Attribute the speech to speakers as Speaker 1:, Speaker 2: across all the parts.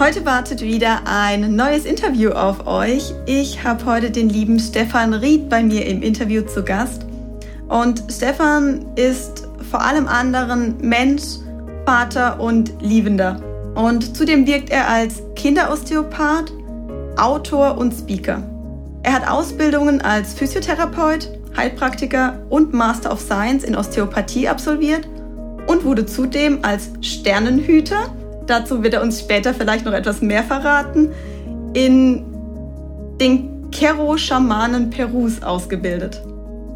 Speaker 1: Heute wartet wieder ein neues Interview auf euch. Ich habe heute den lieben Stefan Ried bei mir im Interview zu Gast. Und Stefan ist vor allem anderen Mensch, Vater und Liebender. Und zudem wirkt er als Kinderosteopath, Autor und Speaker. Er hat Ausbildungen als Physiotherapeut, Heilpraktiker und Master of Science in Osteopathie absolviert und wurde zudem als Sternenhüter dazu wird er uns später vielleicht noch etwas mehr verraten, in den Kero-Schamanen Perus ausgebildet.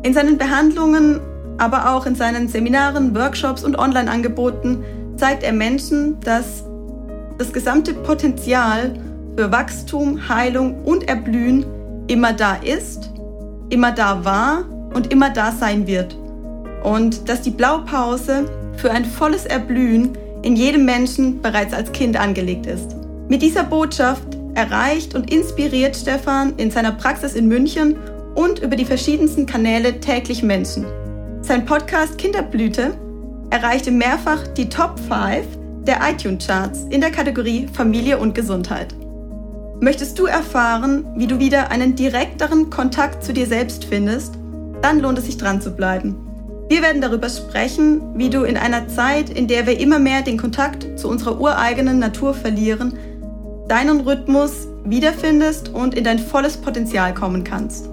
Speaker 1: In seinen Behandlungen, aber auch in seinen Seminaren, Workshops und Online-Angeboten zeigt er Menschen, dass das gesamte Potenzial für Wachstum, Heilung und Erblühen immer da ist, immer da war und immer da sein wird. Und dass die Blaupause für ein volles Erblühen in jedem Menschen bereits als Kind angelegt ist. Mit dieser Botschaft erreicht und inspiriert Stefan in seiner Praxis in München und über die verschiedensten Kanäle täglich Menschen. Sein Podcast Kinderblüte erreichte mehrfach die Top 5 der iTunes-Charts in der Kategorie Familie und Gesundheit. Möchtest du erfahren, wie du wieder einen direkteren Kontakt zu dir selbst findest? Dann lohnt es sich dran zu bleiben. Wir werden darüber sprechen, wie du in einer Zeit, in der wir immer mehr den Kontakt zu unserer ureigenen Natur verlieren, deinen Rhythmus wiederfindest und in dein volles Potenzial kommen kannst.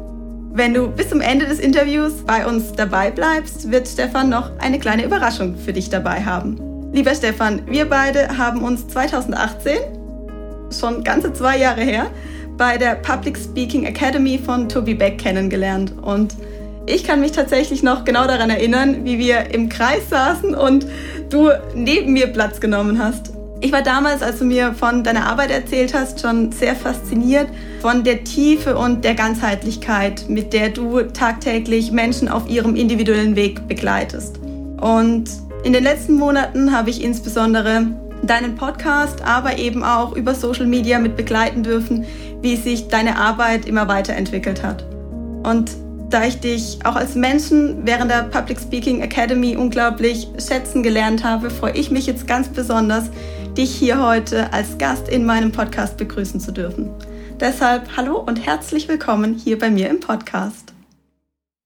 Speaker 1: Wenn du bis zum Ende des Interviews bei uns dabei bleibst, wird Stefan noch eine kleine Überraschung für dich dabei haben. Lieber Stefan, wir beide haben uns 2018, schon ganze zwei Jahre her, bei der Public Speaking Academy von Toby Beck kennengelernt und ich kann mich tatsächlich noch genau daran erinnern, wie wir im Kreis saßen und du neben mir Platz genommen hast. Ich war damals, als du mir von deiner Arbeit erzählt hast, schon sehr fasziniert von der Tiefe und der Ganzheitlichkeit, mit der du tagtäglich Menschen auf ihrem individuellen Weg begleitest. Und in den letzten Monaten habe ich insbesondere deinen Podcast, aber eben auch über Social Media mit begleiten dürfen, wie sich deine Arbeit immer weiterentwickelt hat. Und da ich dich auch als Menschen während der Public Speaking Academy unglaublich schätzen gelernt habe, freue ich mich jetzt ganz besonders, dich hier heute als Gast in meinem Podcast begrüßen zu dürfen. Deshalb hallo und herzlich willkommen hier bei mir im Podcast.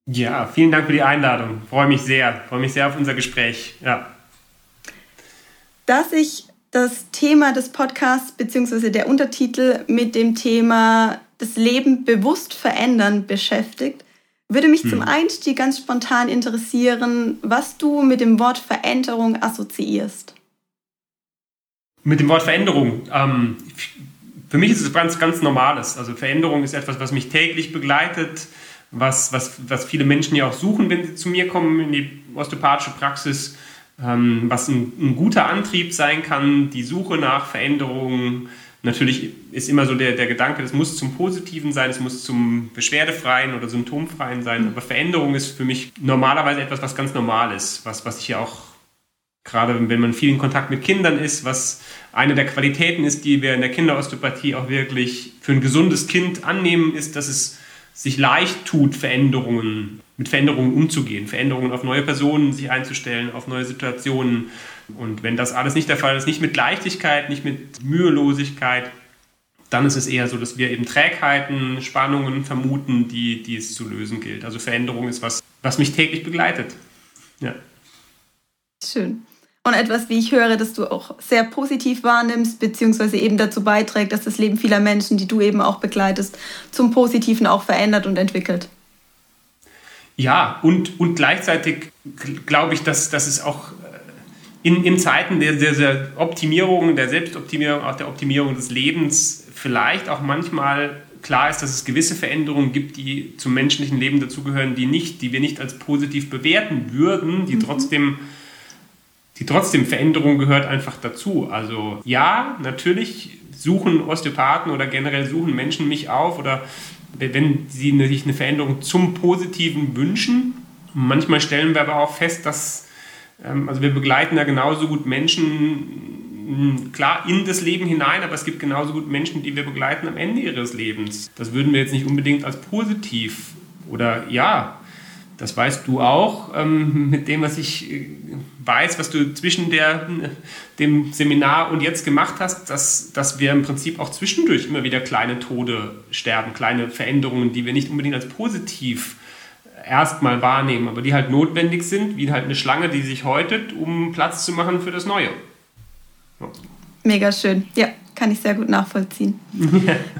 Speaker 2: Ja, vielen Dank für die Einladung. Freue mich sehr. Freue mich sehr auf unser Gespräch. Ja.
Speaker 1: Dass sich das Thema des Podcasts bzw. der Untertitel mit dem Thema das Leben bewusst verändern beschäftigt, würde mich hm. zum Einstieg ganz spontan interessieren, was du mit dem Wort Veränderung assoziierst.
Speaker 2: Mit dem Wort Veränderung. Ähm, für mich ist es ganz, ganz Normales. Also Veränderung ist etwas, was mich täglich begleitet, was, was, was viele Menschen ja auch suchen, wenn sie zu mir kommen in die osteopathische Praxis, ähm, was ein, ein, guter Antrieb sein kann, die Suche nach Veränderungen, Natürlich ist immer so der, der Gedanke, es muss zum Positiven sein, es muss zum Beschwerdefreien oder Symptomfreien sein. Aber Veränderung ist für mich normalerweise etwas, was ganz normal ist, was, was ich ja auch gerade wenn man viel in Kontakt mit Kindern ist, was eine der Qualitäten ist, die wir in der Kinderosteopathie auch wirklich für ein gesundes Kind annehmen, ist, dass es sich leicht tut, Veränderungen, mit Veränderungen umzugehen, Veränderungen auf neue Personen sich einzustellen, auf neue Situationen. Und wenn das alles nicht der Fall ist, nicht mit Leichtigkeit, nicht mit Mühelosigkeit, dann ist es eher so, dass wir eben Trägheiten, Spannungen vermuten, die, die es zu lösen gilt. Also Veränderung ist was, was mich täglich begleitet. Ja.
Speaker 1: Schön. Und etwas, wie ich höre, dass du auch sehr positiv wahrnimmst, beziehungsweise eben dazu beiträgt, dass das Leben vieler Menschen, die du eben auch begleitest, zum Positiven auch verändert und entwickelt.
Speaker 2: Ja, und, und gleichzeitig glaube ich, dass, dass es auch äh, in, in Zeiten der, der, der Optimierung, der Selbstoptimierung, auch der Optimierung des Lebens vielleicht auch manchmal klar ist, dass es gewisse Veränderungen gibt, die zum menschlichen Leben dazugehören, die nicht, die wir nicht als positiv bewerten würden, die mhm. trotzdem die trotzdem Veränderung gehört einfach dazu. Also ja, natürlich suchen Osteopathen oder generell suchen Menschen mich auf oder wenn sie sich eine Veränderung zum Positiven wünschen. Manchmal stellen wir aber auch fest, dass ähm, also wir begleiten da genauso gut Menschen, klar in das Leben hinein, aber es gibt genauso gut Menschen, die wir begleiten am Ende ihres Lebens. Das würden wir jetzt nicht unbedingt als positiv oder ja, das weißt du auch ähm, mit dem, was ich äh, weiß, was du zwischen der, dem Seminar und jetzt gemacht hast, dass, dass wir im Prinzip auch zwischendurch immer wieder kleine Tode sterben, kleine Veränderungen, die wir nicht unbedingt als positiv erstmal wahrnehmen, aber die halt notwendig sind, wie halt eine Schlange, die sich häutet, um Platz zu machen für das Neue.
Speaker 1: Ja. Mega schön. Ja, kann ich sehr gut nachvollziehen.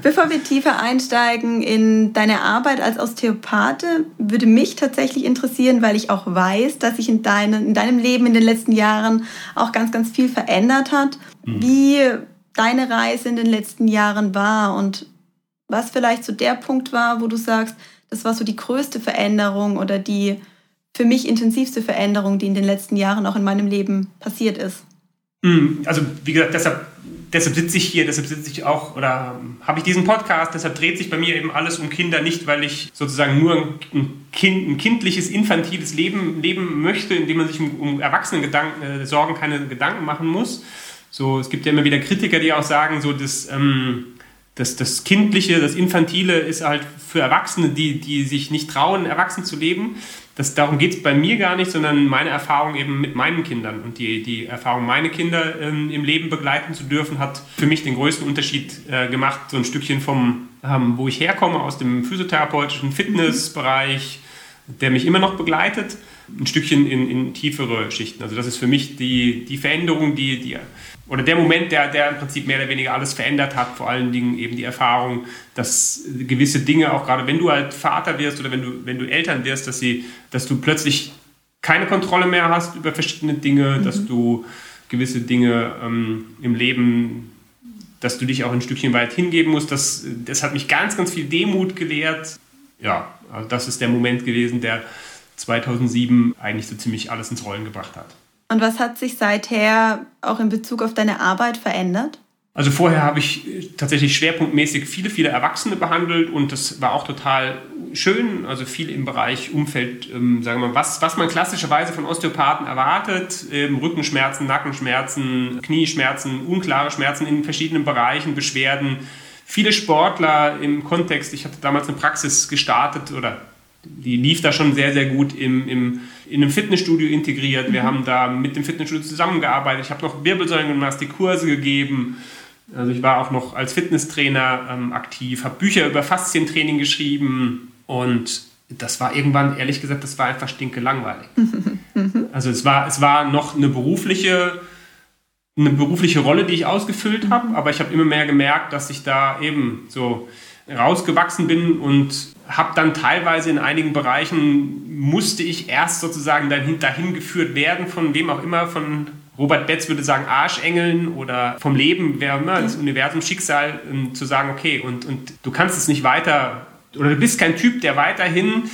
Speaker 1: Bevor wir tiefer einsteigen in deine Arbeit als Osteopathe, würde mich tatsächlich interessieren, weil ich auch weiß, dass sich in, deine, in deinem Leben in den letzten Jahren auch ganz, ganz viel verändert hat, mhm. wie deine Reise in den letzten Jahren war und was vielleicht so der Punkt war, wo du sagst, das war so die größte Veränderung oder die für mich intensivste Veränderung, die in den letzten Jahren auch in meinem Leben passiert ist.
Speaker 2: Hm, also wie gesagt, deshalb, deshalb sitze ich hier, deshalb sitze ich auch oder habe ich diesen Podcast, deshalb dreht sich bei mir eben alles um Kinder, nicht weil ich sozusagen nur ein, kind, ein kindliches, infantiles Leben leben möchte, in dem man sich um, um Erwachsenengedanken, äh, Sorgen keine Gedanken machen muss. So, es gibt ja immer wieder Kritiker, die auch sagen, so das, ähm, das, das Kindliche, das Infantile ist halt für Erwachsene, die, die sich nicht trauen, erwachsen zu leben das, darum geht es bei mir gar nicht, sondern meine Erfahrung eben mit meinen Kindern. Und die, die Erfahrung, meine Kinder ähm, im Leben begleiten zu dürfen, hat für mich den größten Unterschied äh, gemacht. So ein Stückchen vom, ähm, wo ich herkomme, aus dem physiotherapeutischen Fitnessbereich, der mich immer noch begleitet, ein Stückchen in, in tiefere Schichten. Also das ist für mich die, die Veränderung, die, die oder der Moment, der, der im Prinzip mehr oder weniger alles verändert hat, vor allen Dingen eben die Erfahrung, dass gewisse Dinge, auch gerade wenn du halt Vater wirst oder wenn du, wenn du Eltern wirst, dass, sie, dass du plötzlich keine Kontrolle mehr hast über verschiedene Dinge, mhm. dass du gewisse Dinge ähm, im Leben, dass du dich auch ein Stückchen weit hingeben musst. Das, das hat mich ganz, ganz viel Demut gelehrt. Ja, also das ist der Moment gewesen, der 2007 eigentlich so ziemlich alles ins Rollen gebracht hat.
Speaker 1: Und was hat sich seither auch in Bezug auf deine Arbeit verändert?
Speaker 2: Also vorher habe ich äh, tatsächlich schwerpunktmäßig viele, viele Erwachsene behandelt und das war auch total schön. Also viel im Bereich Umfeld, ähm, sagen wir mal, was, was man klassischerweise von Osteopathen erwartet. Ähm, Rückenschmerzen, Nackenschmerzen, Knieschmerzen, unklare Schmerzen in verschiedenen Bereichen, Beschwerden. Viele Sportler im Kontext, ich hatte damals eine Praxis gestartet oder die lief da schon sehr, sehr gut im, im, in einem Fitnessstudio integriert. Wir mhm. haben da mit dem Fitnessstudio zusammengearbeitet. Ich habe noch Wirbelsäulengymnastik Kurse gegeben. Also ich war auch noch als Fitnesstrainer ähm, aktiv, habe Bücher über Faszientraining geschrieben und das war irgendwann, ehrlich gesagt, das war einfach stinke langweilig. Mhm. Also es war, es war noch eine berufliche, eine berufliche Rolle, die ich ausgefüllt habe, mhm. aber ich habe immer mehr gemerkt, dass ich da eben so rausgewachsen bin und habe dann teilweise in einigen Bereichen musste ich erst sozusagen dahin, dahin geführt werden von wem auch immer, von Robert Betz würde sagen Arschengeln oder vom Leben, wer immer, das Universum, Schicksal, um, zu sagen, okay, und, und du kannst es nicht weiter, oder du bist kein Typ, der weiterhin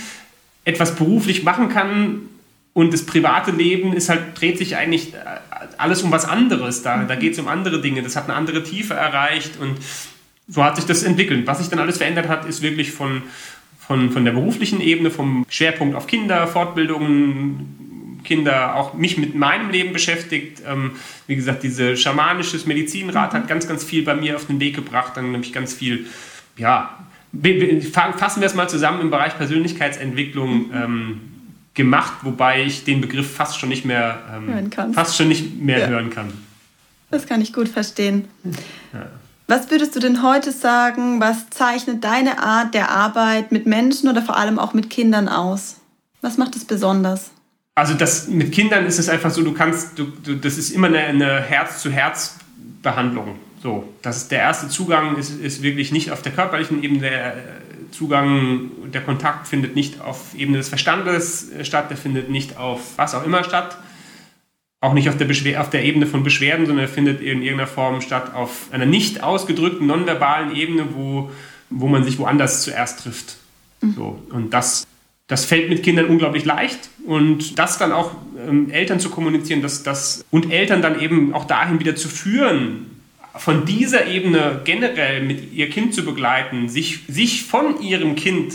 Speaker 2: etwas beruflich machen kann und das private Leben ist halt, dreht sich eigentlich alles um was anderes. Da, da geht es um andere Dinge, das hat eine andere Tiefe erreicht und so hat sich das entwickelt. Was sich dann alles verändert hat, ist wirklich von, von, von der beruflichen Ebene, vom Schwerpunkt auf Kinder, Fortbildungen, Kinder, auch mich mit meinem Leben beschäftigt. Ähm, wie gesagt, dieses schamanisches Medizinrat hat ganz, ganz viel bei mir auf den Weg gebracht. Dann nämlich ganz viel, ja, fassen wir es mal zusammen im Bereich Persönlichkeitsentwicklung ähm, gemacht, wobei ich den Begriff fast schon nicht mehr, ähm, fast schon nicht mehr ja. hören kann.
Speaker 1: Das kann ich gut verstehen. Ja. Was würdest du denn heute sagen, was zeichnet deine Art der Arbeit mit Menschen oder vor allem auch mit Kindern aus? Was macht es besonders?
Speaker 2: Also das mit Kindern ist es einfach so, du kannst, du, du, das ist immer eine, eine Herz-zu-Herz-Behandlung. So, das ist der erste Zugang ist, ist wirklich nicht auf der körperlichen Ebene, der Zugang, der Kontakt findet nicht auf Ebene des Verstandes statt, der findet nicht auf was auch immer statt, auch nicht auf der, Beschwer auf der Ebene von Beschwerden, sondern er findet in irgendeiner Form statt auf einer nicht ausgedrückten, nonverbalen Ebene, wo, wo man sich woanders zuerst trifft. Mhm. So, und das, das fällt mit Kindern unglaublich leicht. Und das dann auch ähm, Eltern zu kommunizieren dass, dass, und Eltern dann eben auch dahin wieder zu führen, von dieser Ebene generell mit ihr Kind zu begleiten, sich, sich von ihrem Kind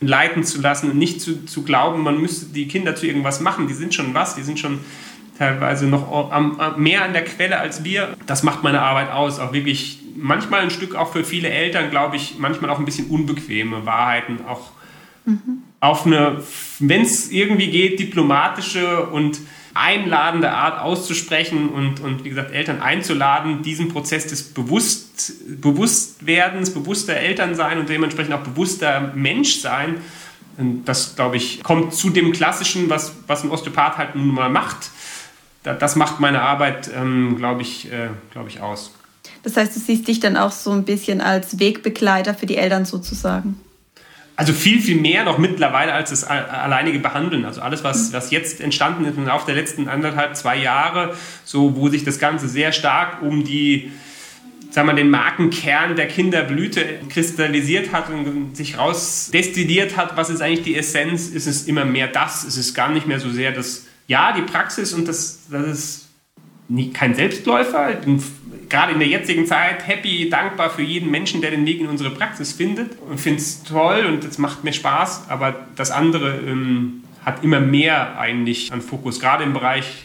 Speaker 2: leiten zu lassen und nicht zu, zu glauben, man müsste die Kinder zu irgendwas machen. Die sind schon was, die sind schon teilweise noch am, mehr an der Quelle als wir. Das macht meine Arbeit aus. Auch wirklich manchmal ein Stück auch für viele Eltern, glaube ich, manchmal auch ein bisschen unbequeme Wahrheiten auch mhm. auf eine, wenn es irgendwie geht, diplomatische und einladende Art auszusprechen und, und wie gesagt, Eltern einzuladen, diesen Prozess des Bewusst, Bewusstwerdens, bewusster Elternsein und dementsprechend auch bewusster Menschsein, das, glaube ich, kommt zu dem Klassischen, was, was ein Osteopath halt nun mal macht. Das macht meine Arbeit, ähm, glaube ich, äh, glaub ich, aus.
Speaker 1: Das heißt, du siehst dich dann auch so ein bisschen als Wegbegleiter für die Eltern sozusagen.
Speaker 2: Also viel, viel mehr noch mittlerweile als das alleinige Behandeln. Also alles, was, was jetzt entstanden ist im Laufe der letzten anderthalb, zwei Jahre, so wo sich das Ganze sehr stark um die, sagen wir, den Markenkern der Kinderblüte kristallisiert hat und sich rausdestilliert hat, was ist eigentlich die Essenz, ist es immer mehr das, ist es gar nicht mehr so sehr das, ja, die Praxis und das, das ist nie, kein Selbstläufer. Bin gerade in der jetzigen Zeit happy, dankbar für jeden Menschen, der den Weg in unsere Praxis findet und finde es toll und es macht mir Spaß. Aber das andere ähm, hat immer mehr eigentlich an Fokus, gerade im Bereich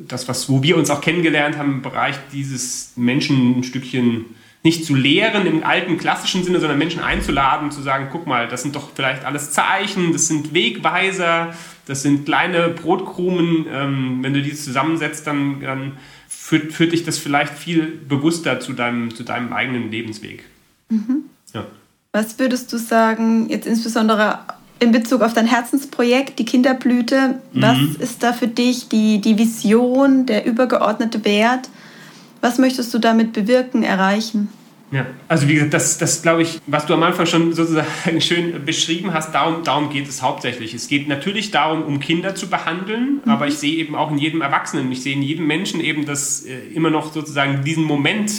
Speaker 2: das, was, wo wir uns auch kennengelernt haben, im Bereich dieses Menschen ein Stückchen nicht zu lehren im alten klassischen Sinne, sondern Menschen einzuladen, zu sagen, guck mal, das sind doch vielleicht alles Zeichen, das sind Wegweiser, das sind kleine Brotkrumen. Ähm, wenn du die zusammensetzt, dann, dann führt, führt dich das vielleicht viel bewusster zu deinem, zu deinem eigenen Lebensweg.
Speaker 1: Mhm. Ja. Was würdest du sagen, jetzt insbesondere in Bezug auf dein Herzensprojekt, die Kinderblüte, mhm. was ist da für dich die, die Vision, der übergeordnete Wert? Was möchtest du damit bewirken, erreichen?
Speaker 2: Ja, also wie gesagt, das, das glaube ich, was du am Anfang schon sozusagen schön beschrieben hast, darum, darum geht es hauptsächlich. Es geht natürlich darum, um Kinder zu behandeln, mhm. aber ich sehe eben auch in jedem Erwachsenen, ich sehe in jedem Menschen eben, dass äh, immer noch sozusagen diesen Moment,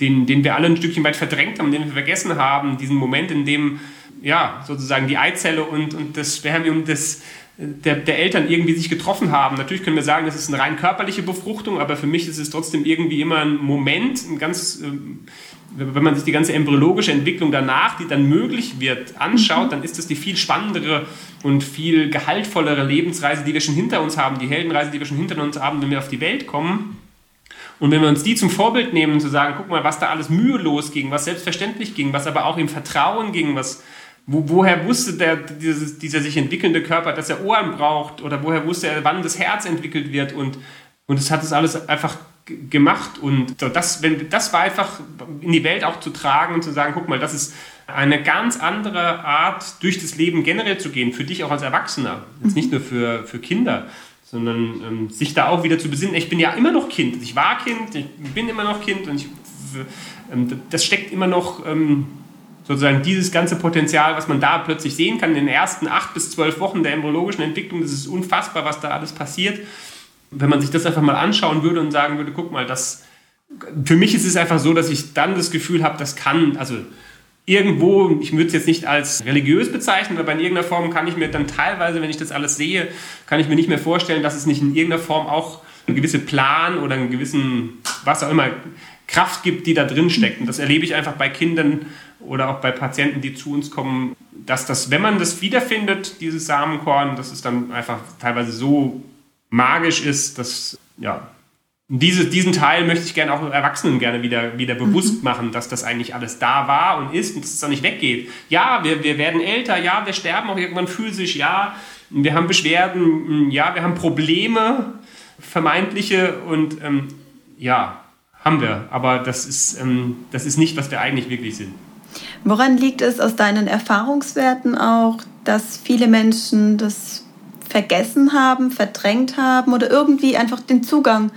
Speaker 2: den, den wir alle ein Stückchen weit verdrängt haben, den wir vergessen haben, diesen Moment, in dem ja sozusagen die Eizelle und, und das Spermium des der, der, Eltern irgendwie sich getroffen haben. Natürlich können wir sagen, das ist eine rein körperliche Befruchtung, aber für mich ist es trotzdem irgendwie immer ein Moment, ein ganz, ähm, wenn man sich die ganze embryologische Entwicklung danach, die dann möglich wird, anschaut, dann ist das die viel spannendere und viel gehaltvollere Lebensreise, die wir schon hinter uns haben, die Heldenreise, die wir schon hinter uns haben, wenn wir auf die Welt kommen. Und wenn wir uns die zum Vorbild nehmen, zu sagen, guck mal, was da alles mühelos ging, was selbstverständlich ging, was aber auch im Vertrauen ging, was wo, woher wusste der, dieses, dieser sich entwickelnde Körper, dass er Ohren braucht? Oder woher wusste er, wann das Herz entwickelt wird? Und, und es hat es alles einfach gemacht. Und das, wenn, das war einfach in die Welt auch zu tragen und zu sagen, guck mal, das ist eine ganz andere Art, durch das Leben generell zu gehen, für dich auch als Erwachsener. Jetzt nicht nur für, für Kinder, sondern ähm, sich da auch wieder zu besinnen. Ich bin ja immer noch Kind. Ich war Kind, ich bin immer noch Kind und ich, ähm, das steckt immer noch... Ähm, sozusagen dieses ganze Potenzial, was man da plötzlich sehen kann in den ersten acht bis zwölf Wochen der embryologischen Entwicklung, das ist unfassbar, was da alles passiert. Wenn man sich das einfach mal anschauen würde und sagen würde, guck mal, das, für mich ist es einfach so, dass ich dann das Gefühl habe, das kann, also irgendwo, ich würde es jetzt nicht als religiös bezeichnen, aber in irgendeiner Form kann ich mir dann teilweise, wenn ich das alles sehe, kann ich mir nicht mehr vorstellen, dass es nicht in irgendeiner Form auch einen gewissen Plan oder einen gewissen, was auch immer, Kraft gibt, die da drin steckt. Und das erlebe ich einfach bei Kindern oder auch bei Patienten, die zu uns kommen, dass das, wenn man das wiederfindet, dieses Samenkorn, dass es dann einfach teilweise so magisch ist, dass, ja, diese, diesen Teil möchte ich gerne auch Erwachsenen gerne wieder, wieder bewusst mhm. machen, dass das eigentlich alles da war und ist und dass es dann nicht weggeht. Ja, wir, wir werden älter, ja, wir sterben auch irgendwann physisch, ja, wir haben Beschwerden, ja, wir haben Probleme, vermeintliche und ähm, ja, haben wir, aber das ist, ähm, das ist nicht, was wir eigentlich wirklich sind.
Speaker 1: Woran liegt es aus deinen Erfahrungswerten auch, dass viele Menschen das vergessen haben, verdrängt haben oder irgendwie einfach den Zugang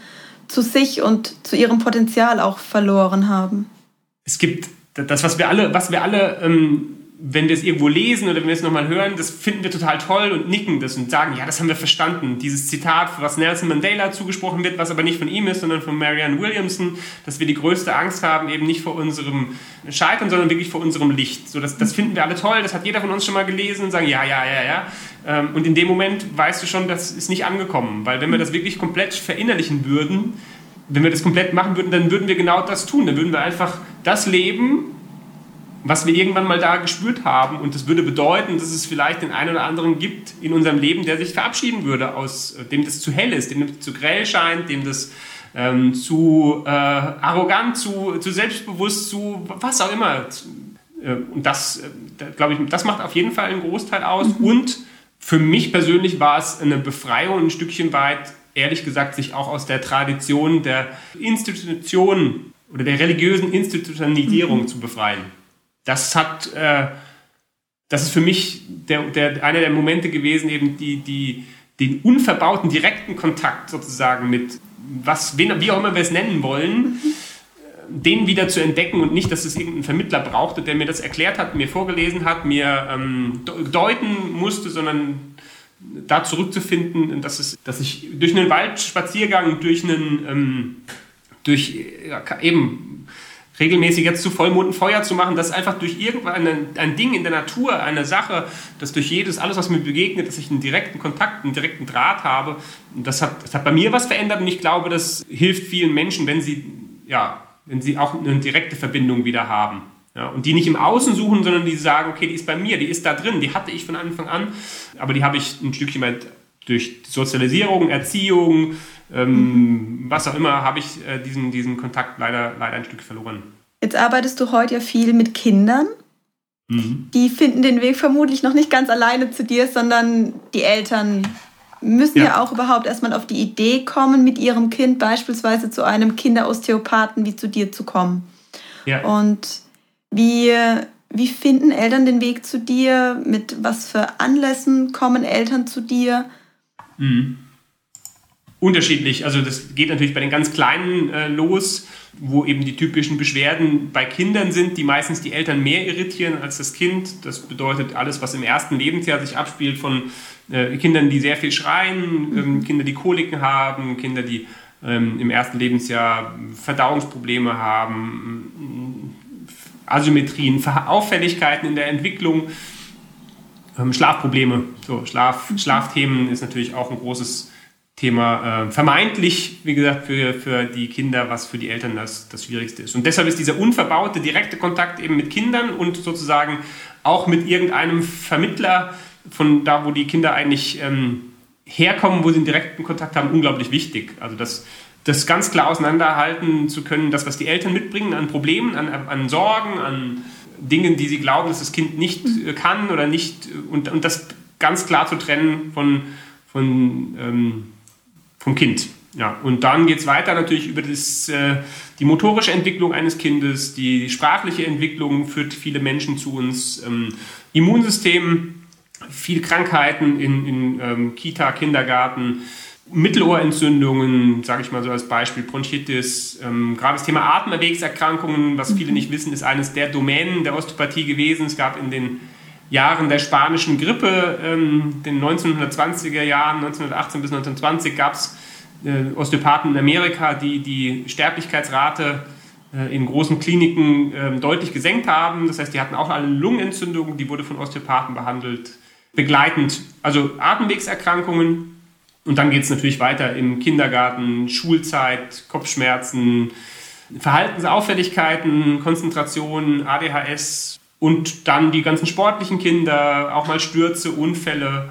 Speaker 1: zu sich und zu ihrem Potenzial auch verloren haben?
Speaker 2: Es gibt das, was wir alle, was wir alle ähm, wenn wir es irgendwo lesen oder wenn wir es nochmal hören, das finden wir total toll und nicken das und sagen, ja, das haben wir verstanden. Dieses Zitat, was Nelson Mandela zugesprochen wird, was aber nicht von ihm ist, sondern von Marianne Williamson, dass wir die größte Angst haben, eben nicht vor unserem Scheitern, sondern wirklich vor unserem Licht. So, das, das finden wir alle toll, das hat jeder von uns schon mal gelesen und sagen, ja, ja, ja, ja. Ähm, und in dem Moment weißt du schon, das ist nicht angekommen, weil wenn wir das wirklich komplett verinnerlichen würden, wenn wir das komplett machen würden, dann würden wir genau das tun. Dann würden wir einfach das leben, was wir irgendwann mal da gespürt haben. Und das würde bedeuten, dass es vielleicht den einen oder anderen gibt in unserem Leben, der sich verabschieden würde, aus dem das zu hell ist, dem das zu grell scheint, dem das ähm, zu äh, arrogant, zu, zu selbstbewusst, zu was auch immer. Äh, und das, äh, glaube ich, das macht auf jeden Fall einen Großteil aus. Mhm. Und für mich persönlich war es eine Befreiung ein Stückchen weit, ehrlich gesagt, sich auch aus der Tradition der Institution oder der religiösen Institutionalisierung mhm. zu befreien das hat, äh, das ist für mich der, der, einer der Momente gewesen, eben die, die, den unverbauten direkten Kontakt sozusagen mit was, wen, wie auch immer wir es nennen wollen, mhm. den wieder zu entdecken und nicht, dass es irgendeinen Vermittler brauchte, der mir das erklärt hat, mir vorgelesen hat, mir ähm, deuten musste, sondern da zurückzufinden, dass, es, dass ich durch einen Waldspaziergang, durch einen, ähm, durch ja, eben regelmäßig jetzt zu Vollmond ein Feuer zu machen, dass einfach durch irgendein ein Ding in der Natur, eine Sache, dass durch jedes, alles, was mir begegnet, dass ich einen direkten Kontakt, einen direkten Draht habe. Das hat, das hat bei mir was verändert und ich glaube, das hilft vielen Menschen, wenn sie, ja, wenn sie auch eine direkte Verbindung wieder haben. Ja, und die nicht im Außen suchen, sondern die sagen, okay, die ist bei mir, die ist da drin, die hatte ich von Anfang an, aber die habe ich ein Stückchen weit durch Sozialisierung, Erziehung, ähm, was auch immer, habe ich äh, diesen, diesen Kontakt leider, leider ein Stück verloren.
Speaker 1: Jetzt arbeitest du heute ja viel mit Kindern. Mhm. Die finden den Weg vermutlich noch nicht ganz alleine zu dir, sondern die Eltern müssen ja. ja auch überhaupt erstmal auf die Idee kommen, mit ihrem Kind beispielsweise zu einem Kinderosteopathen wie zu dir zu kommen. Ja. Und wie, wie finden Eltern den Weg zu dir? Mit was für Anlässen kommen Eltern zu dir?
Speaker 2: Mhm unterschiedlich. Also das geht natürlich bei den ganz Kleinen äh, los, wo eben die typischen Beschwerden bei Kindern sind, die meistens die Eltern mehr irritieren als das Kind. Das bedeutet alles, was im ersten Lebensjahr sich abspielt von äh, Kindern, die sehr viel schreien, ähm, Kinder, die Koliken haben, Kinder, die ähm, im ersten Lebensjahr Verdauungsprobleme haben, Asymmetrien, Auffälligkeiten in der Entwicklung. Ähm, Schlafprobleme, so Schlaf, Schlafthemen ist natürlich auch ein großes Thema äh, vermeintlich, wie gesagt, für, für die Kinder, was für die Eltern das, das Schwierigste ist. Und deshalb ist dieser unverbaute, direkte Kontakt eben mit Kindern und sozusagen auch mit irgendeinem Vermittler von da, wo die Kinder eigentlich ähm, herkommen, wo sie einen direkten Kontakt haben, unglaublich wichtig. Also das, das ganz klar auseinanderhalten zu können, das, was die Eltern mitbringen an Problemen, an, an Sorgen, an Dingen, die sie glauben, dass das Kind nicht äh, kann oder nicht, und, und das ganz klar zu trennen von, von ähm, vom Kind. Ja, und dann geht es weiter natürlich über das, äh, die motorische Entwicklung eines Kindes, die sprachliche Entwicklung führt viele Menschen zu uns, ähm, Immunsystem, viele Krankheiten in, in ähm, Kita, Kindergarten, Mittelohrentzündungen, sage ich mal so als Beispiel, Bronchitis, ähm, gerade das Thema Atemwegserkrankungen, was viele mhm. nicht wissen, ist eines der Domänen der Osteopathie gewesen. Es gab in den Jahren der spanischen Grippe, ähm, den 1920er Jahren, 1918 bis 1920, gab es äh, Osteopathen in Amerika, die die Sterblichkeitsrate äh, in großen Kliniken äh, deutlich gesenkt haben. Das heißt, die hatten auch alle Lungenentzündungen, die wurde von Osteopathen behandelt. Begleitend, also Atemwegserkrankungen. Und dann geht es natürlich weiter im Kindergarten, Schulzeit, Kopfschmerzen, Verhaltensauffälligkeiten, Konzentration, ADHS, und dann die ganzen sportlichen Kinder, auch mal Stürze, Unfälle.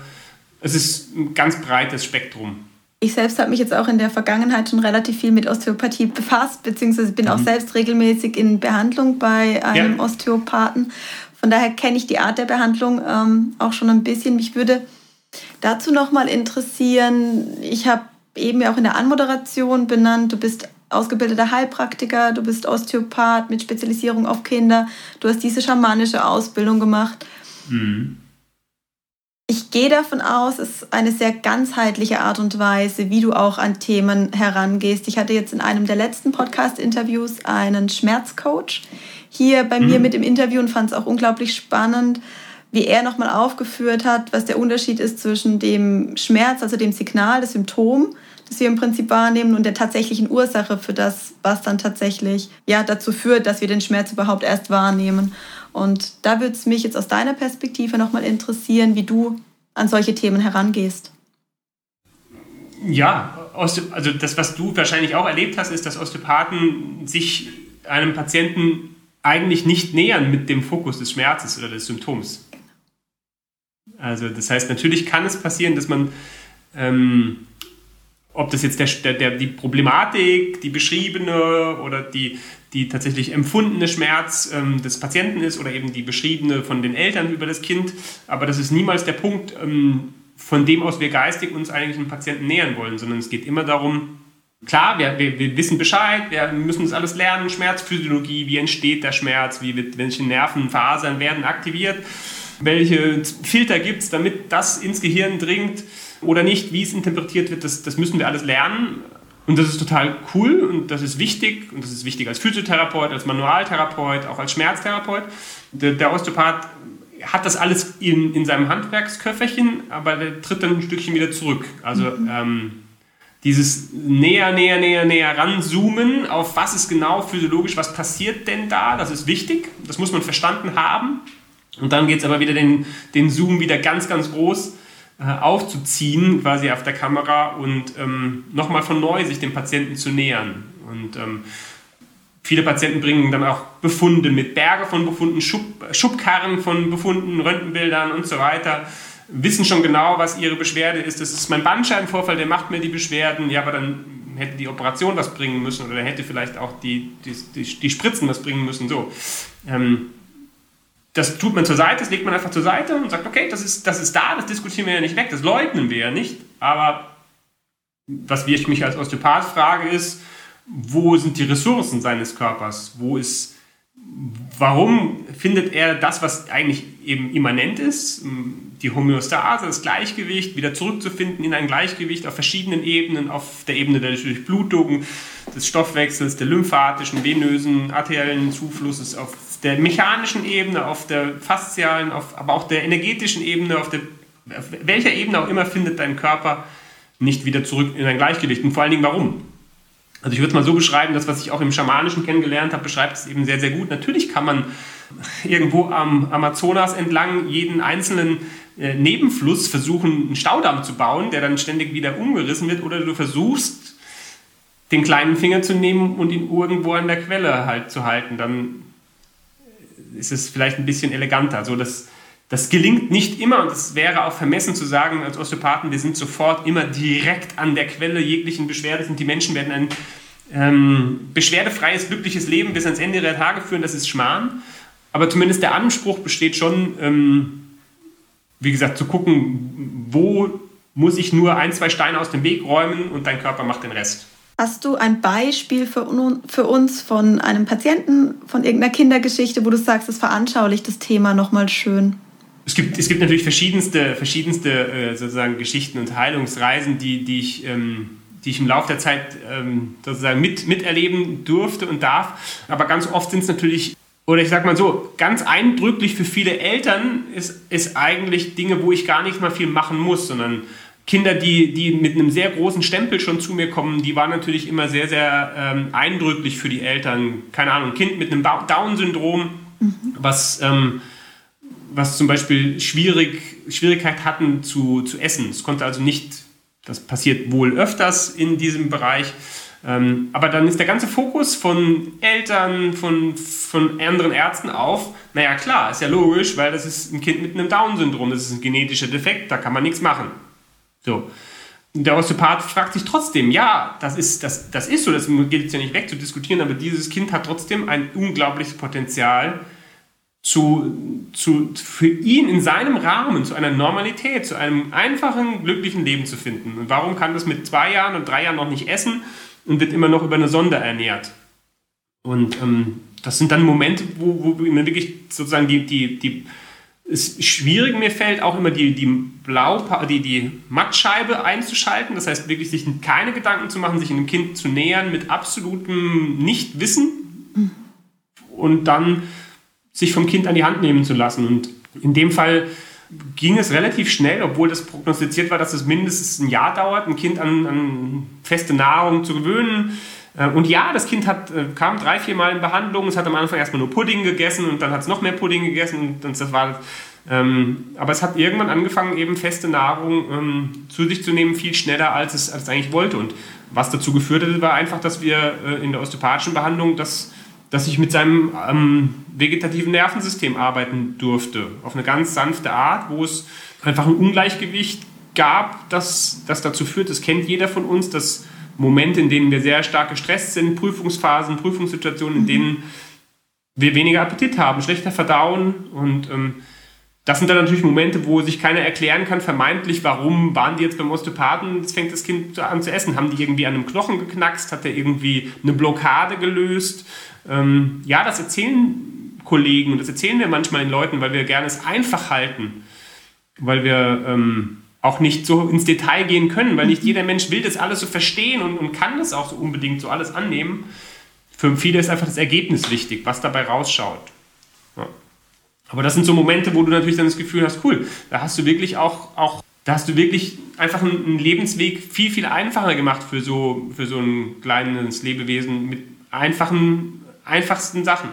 Speaker 2: Es ist ein ganz breites Spektrum.
Speaker 1: Ich selbst habe mich jetzt auch in der Vergangenheit schon relativ viel mit Osteopathie befasst, beziehungsweise bin mhm. auch selbst regelmäßig in Behandlung bei einem ja. Osteopathen. Von daher kenne ich die Art der Behandlung ähm, auch schon ein bisschen. Mich würde dazu nochmal interessieren, ich habe eben ja auch in der Anmoderation benannt, du bist ausgebildeter Heilpraktiker, du bist Osteopath mit Spezialisierung auf Kinder, du hast diese schamanische Ausbildung gemacht. Mhm. Ich gehe davon aus, es ist eine sehr ganzheitliche Art und Weise, wie du auch an Themen herangehst. Ich hatte jetzt in einem der letzten Podcast-Interviews einen Schmerzcoach hier bei mhm. mir mit im Interview und fand es auch unglaublich spannend, wie er nochmal aufgeführt hat, was der Unterschied ist zwischen dem Schmerz, also dem Signal, das Symptom, das wir im Prinzip wahrnehmen und der tatsächlichen Ursache für das, was dann tatsächlich ja, dazu führt, dass wir den Schmerz überhaupt erst wahrnehmen. Und da würde es mich jetzt aus deiner Perspektive nochmal interessieren, wie du an solche Themen herangehst.
Speaker 2: Ja, also das, was du wahrscheinlich auch erlebt hast, ist, dass Osteopathen sich einem Patienten eigentlich nicht nähern mit dem Fokus des Schmerzes oder des Symptoms. Also das heißt, natürlich kann es passieren, dass man, ähm, ob das jetzt der, der, die Problematik, die beschriebene oder die, die tatsächlich empfundene Schmerz ähm, des Patienten ist oder eben die beschriebene von den Eltern über das Kind, aber das ist niemals der Punkt, ähm, von dem aus wir geistig uns eigentlich einem Patienten nähern wollen, sondern es geht immer darum, klar, wir, wir, wir wissen Bescheid, wir müssen das alles lernen, Schmerzphysiologie, wie entsteht der Schmerz, wie wird, welche Nervenfasern werden aktiviert welche Filter gibt es, damit das ins Gehirn dringt oder nicht, wie es interpretiert wird, das, das müssen wir alles lernen. Und das ist total cool und das ist wichtig und das ist wichtig als Physiotherapeut, als Manualtherapeut, auch als Schmerztherapeut. Der, der Osteopath hat das alles in, in seinem Handwerksköfferchen, aber der tritt dann ein Stückchen wieder zurück. Also mhm. ähm, dieses näher, näher, näher, näher ranzoomen auf was ist genau physiologisch, was passiert denn da, das ist wichtig, das muss man verstanden haben. Und dann geht es aber wieder den, den Zoom wieder ganz, ganz groß aufzuziehen, quasi auf der Kamera und ähm, nochmal von neu sich dem Patienten zu nähern. Und ähm, viele Patienten bringen dann auch Befunde mit, Berge von Befunden, Schub, Schubkarren von Befunden, Röntgenbildern und so weiter. Wissen schon genau, was ihre Beschwerde ist. Das ist mein Bandscheibenvorfall, der macht mir die Beschwerden. Ja, aber dann hätte die Operation was bringen müssen oder hätte vielleicht auch die, die, die, die Spritzen was bringen müssen. So. Ähm, das tut man zur Seite, das legt man einfach zur Seite und sagt, okay, das ist, das ist da, das diskutieren wir ja nicht weg, das leugnen wir ja nicht. Aber was ich mich als Osteopath frage, ist, wo sind die Ressourcen seines Körpers? Wo ist, warum findet er das, was eigentlich eben immanent ist, die Homöostase, das Gleichgewicht, wieder zurückzufinden in ein Gleichgewicht auf verschiedenen Ebenen, auf der Ebene der Durchblutung, des Stoffwechsels, der lymphatischen, venösen, arteriellen Zuflusses, auf der mechanischen Ebene, auf der faszialen, auf, aber auch der energetischen Ebene, auf, der, auf welcher Ebene auch immer findet dein Körper nicht wieder zurück in ein Gleichgewicht. Und vor allen Dingen warum? Also ich würde es mal so beschreiben, das, was ich auch im Schamanischen kennengelernt habe, beschreibt es eben sehr, sehr gut. Natürlich kann man irgendwo am Amazonas entlang jeden einzelnen äh, Nebenfluss versuchen, einen Staudamm zu bauen, der dann ständig wieder umgerissen wird, oder du versuchst, den kleinen Finger zu nehmen und ihn irgendwo an der Quelle halt zu halten. Dann ist es vielleicht ein bisschen eleganter. Also das, das gelingt nicht immer und es wäre auch vermessen zu sagen, als Osteopathen, wir sind sofort immer direkt an der Quelle jeglichen Beschwerdes und die Menschen werden ein ähm, beschwerdefreies, glückliches Leben bis ans Ende der Tage führen. Das ist Schmarrn. Aber zumindest der Anspruch besteht schon, ähm, wie gesagt, zu gucken, wo muss ich nur ein, zwei Steine aus dem Weg räumen und dein Körper macht den Rest.
Speaker 1: Hast du ein Beispiel für, für, uns von einem Patienten, von irgendeiner Kindergeschichte, wo du sagst, das veranschaulicht das Thema nochmal schön?
Speaker 2: Es gibt, es gibt natürlich verschiedenste, verschiedenste äh, sozusagen Geschichten und Heilungsreisen, die, die, ich, ähm, die ich im Laufe der Zeit ähm, sozusagen mit, miterleben durfte und darf. Aber ganz oft sind es natürlich, oder ich sag mal so, ganz eindrücklich für viele Eltern ist, ist eigentlich Dinge, wo ich gar nicht mal viel machen muss, sondern Kinder, die, die mit einem sehr großen Stempel schon zu mir kommen, die waren natürlich immer sehr, sehr ähm, eindrücklich für die Eltern. Keine Ahnung, ein Kind mit einem Down-Syndrom, mhm. was, ähm, was zum Beispiel schwierig, Schwierigkeit hatten zu, zu essen. Es konnte also nicht, das passiert wohl öfters in diesem Bereich, ähm, aber dann ist der ganze Fokus von Eltern, von, von anderen Ärzten auf, naja klar, ist ja logisch, weil das ist ein Kind mit einem Down-Syndrom, das ist ein genetischer Defekt, da kann man nichts machen. So. Der Osteopath fragt sich trotzdem, ja, das ist, das, das ist so, das geht jetzt ja nicht weg zu diskutieren, aber dieses Kind hat trotzdem ein unglaubliches Potenzial, zu, zu, für ihn in seinem Rahmen zu einer Normalität, zu einem einfachen, glücklichen Leben zu finden. Und warum kann das mit zwei Jahren und drei Jahren noch nicht essen und wird immer noch über eine Sonde ernährt? Und ähm, das sind dann Momente, wo, wo mir wirklich sozusagen die, die, die ist schwierig mir fällt, auch immer die, die, Blau, die, die Mattscheibe einzuschalten. Das heißt, wirklich sich keine Gedanken zu machen, sich einem Kind zu nähern mit absolutem Nichtwissen und dann sich vom Kind an die Hand nehmen zu lassen. Und in dem Fall ging es relativ schnell, obwohl das prognostiziert war, dass es mindestens ein Jahr dauert, ein Kind an, an feste Nahrung zu gewöhnen äh, und ja, das Kind hat, äh, kam drei, vier Mal in Behandlung. Es hat am Anfang erstmal nur Pudding gegessen und dann hat es noch mehr Pudding gegessen. Und das war Ähm, aber es hat irgendwann angefangen, eben feste Nahrung ähm, zu sich zu nehmen, viel schneller, als es, als es eigentlich wollte. Und was dazu geführt hat, war einfach, dass wir äh, in der osteopathischen Behandlung, dass, dass ich mit seinem ähm, vegetativen Nervensystem arbeiten durfte. Auf eine ganz sanfte Art, wo es einfach ein Ungleichgewicht gab, das, das dazu führt, das kennt jeder von uns, dass Momente, in denen wir sehr stark gestresst sind, Prüfungsphasen, Prüfungssituationen, in denen wir weniger Appetit haben, schlechter verdauen und ähm, das sind dann natürlich Momente, wo sich keiner erklären kann, vermeintlich, warum waren die jetzt beim Osteopathen, jetzt fängt das Kind an zu essen. Haben die irgendwie an einem Knochen geknackst? Hat der irgendwie eine Blockade gelöst? Ähm, ja, das erzählen Kollegen und das erzählen wir manchmal den Leuten, weil wir gerne es einfach halten. Weil wir ähm, auch nicht so ins Detail gehen können, weil nicht jeder Mensch will das alles so verstehen und, und kann das auch so unbedingt so alles annehmen. Für viele ist einfach das Ergebnis wichtig, was dabei rausschaut. Aber das sind so Momente, wo du natürlich dann das Gefühl hast, cool, da hast du wirklich auch, auch da hast du wirklich einfach einen Lebensweg viel, viel einfacher gemacht für so, für so ein kleines Lebewesen mit einfachen, einfachsten Sachen.